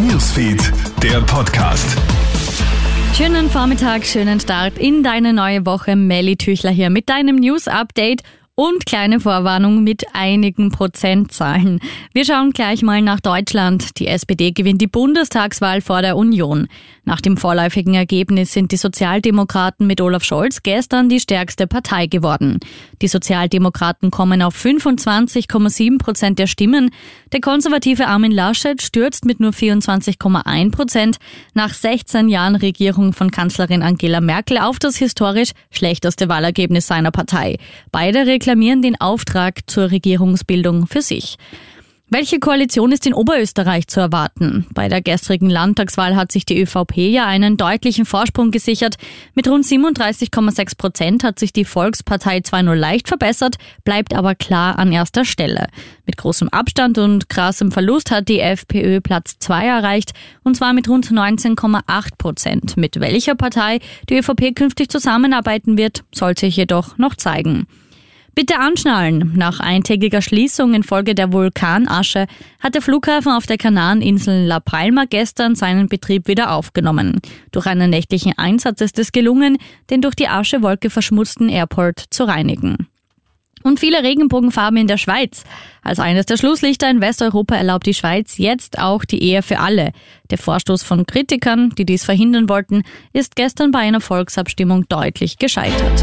Newsfeed, der Podcast. Schönen Vormittag, schönen Start in deine neue Woche. Melly Tüchler hier mit deinem News Update und kleine Vorwarnung mit einigen Prozentzahlen. Wir schauen gleich mal nach Deutschland. Die SPD gewinnt die Bundestagswahl vor der Union. Nach dem vorläufigen Ergebnis sind die Sozialdemokraten mit Olaf Scholz gestern die stärkste Partei geworden. Die Sozialdemokraten kommen auf 25,7 Prozent der Stimmen. Der konservative Armin Laschet stürzt mit nur 24,1 Prozent nach 16 Jahren Regierung von Kanzlerin Angela Merkel auf das historisch schlechteste Wahlergebnis seiner Partei. Beide den Auftrag zur Regierungsbildung für sich. Welche Koalition ist in Oberösterreich zu erwarten? Bei der gestrigen Landtagswahl hat sich die ÖVP ja einen deutlichen Vorsprung gesichert. Mit rund 37,6 Prozent hat sich die Volkspartei zwar nur leicht verbessert, bleibt aber klar an erster Stelle. Mit großem Abstand und krassem Verlust hat die FPÖ Platz 2 erreicht, und zwar mit rund 19,8 Prozent. Mit welcher Partei die ÖVP künftig zusammenarbeiten wird, soll sich jedoch noch zeigen. Bitte anschnallen. Nach eintägiger Schließung infolge der Vulkanasche hat der Flughafen auf der Kanareninsel La Palma gestern seinen Betrieb wieder aufgenommen. Durch einen nächtlichen Einsatz ist es gelungen, den durch die Aschewolke verschmutzten Airport zu reinigen. Und viele Regenbogenfarben in der Schweiz. Als eines der Schlusslichter in Westeuropa erlaubt die Schweiz jetzt auch die Ehe für alle. Der Vorstoß von Kritikern, die dies verhindern wollten, ist gestern bei einer Volksabstimmung deutlich gescheitert.